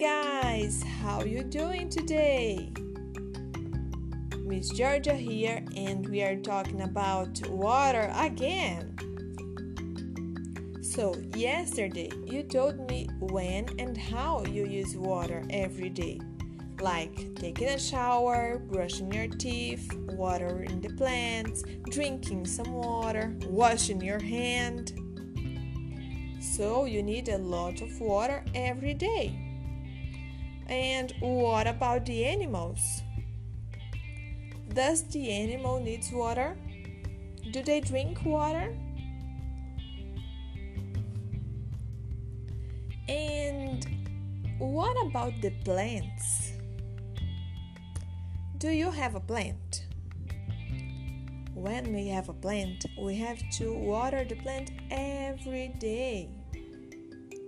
guys, how you doing today? Miss Georgia here and we are talking about water again. So, yesterday you told me when and how you use water every day. Like taking a shower, brushing your teeth, watering the plants, drinking some water, washing your hand. So, you need a lot of water every day. And what about the animals? Does the animal needs water? Do they drink water? And what about the plants? Do you have a plant? When we have a plant, we have to water the plant every day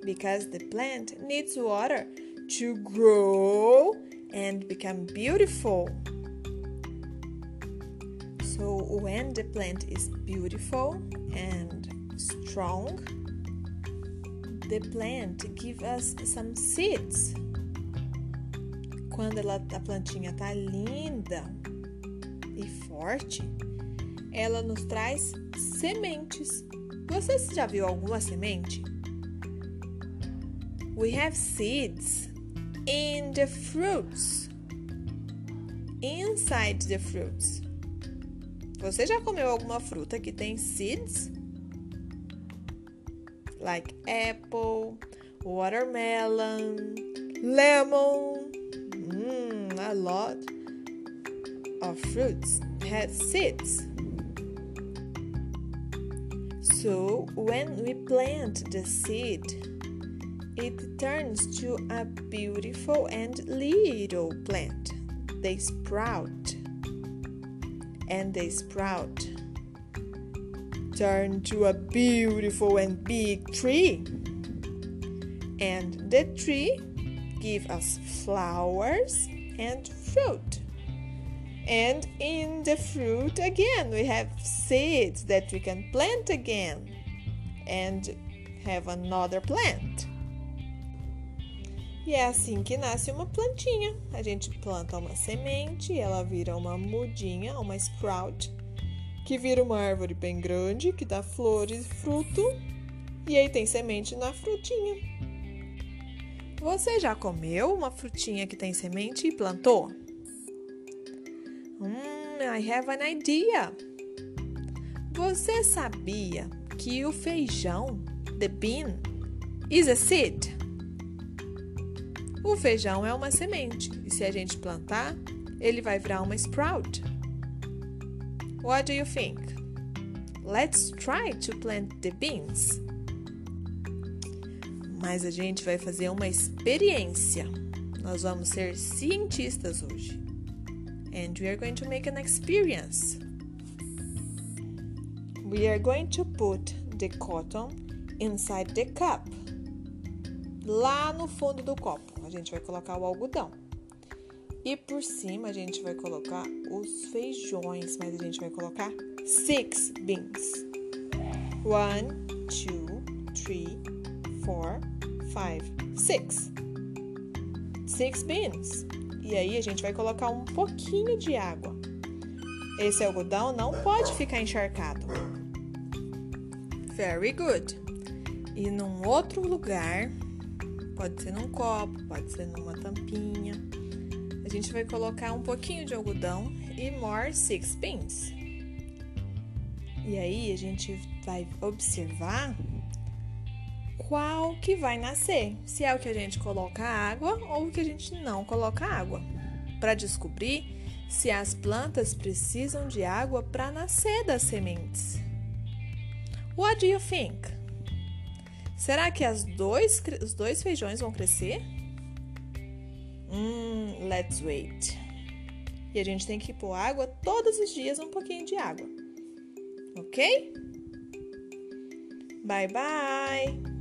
because the plant needs water to grow and become beautiful. So, when the plant is beautiful and strong, the plant give us some seeds. Quando ela, a plantinha tá linda e forte, ela nos traz sementes. Você já viu alguma semente? We have seeds in the fruits. Inside the fruits. Você já comeu alguma fruta que tem seeds? Like apple, watermelon, lemon. Mm, a lot of fruits have seeds. So when we plant the seed, it turns to a beautiful and little plant. They sprout. And they sprout. Turn to a beautiful and big tree. And the tree give us flowers and fruit. And in the fruit again we have seeds that we can plant again and have another plant E é assim que nasce uma plantinha. A gente planta uma semente, ela vira uma mudinha, uma sprout, que vira uma árvore bem grande, que dá flores e fruto, e aí tem semente na frutinha. Você já comeu uma frutinha que tem semente e plantou? Hum, I have an idea. Você sabia que o feijão, the bean, is a seed? O feijão é uma semente e se a gente plantar, ele vai virar uma sprout. What do you think? Let's try to plant the beans. Mas a gente vai fazer uma experiência. Nós vamos ser cientistas hoje. And we are going to make an experience. We are going to put the cotton inside the cup. Lá no fundo do copo gente vai colocar o algodão. E por cima a gente vai colocar os feijões, mas a gente vai colocar six beans. One, two, three, four, five, six. Six beans. E aí a gente vai colocar um pouquinho de água. Esse algodão não pode ficar encharcado. Very good. E num outro lugar Pode ser num copo, pode ser numa tampinha. A gente vai colocar um pouquinho de algodão e more six pins. E aí a gente vai observar qual que vai nascer, se é o que a gente coloca água ou o que a gente não coloca água, para descobrir se as plantas precisam de água para nascer das sementes. What do you think? Será que as dois, os dois feijões vão crescer? Hum, let's wait. E a gente tem que pôr água todos os dias, um pouquinho de água. Ok? Bye bye!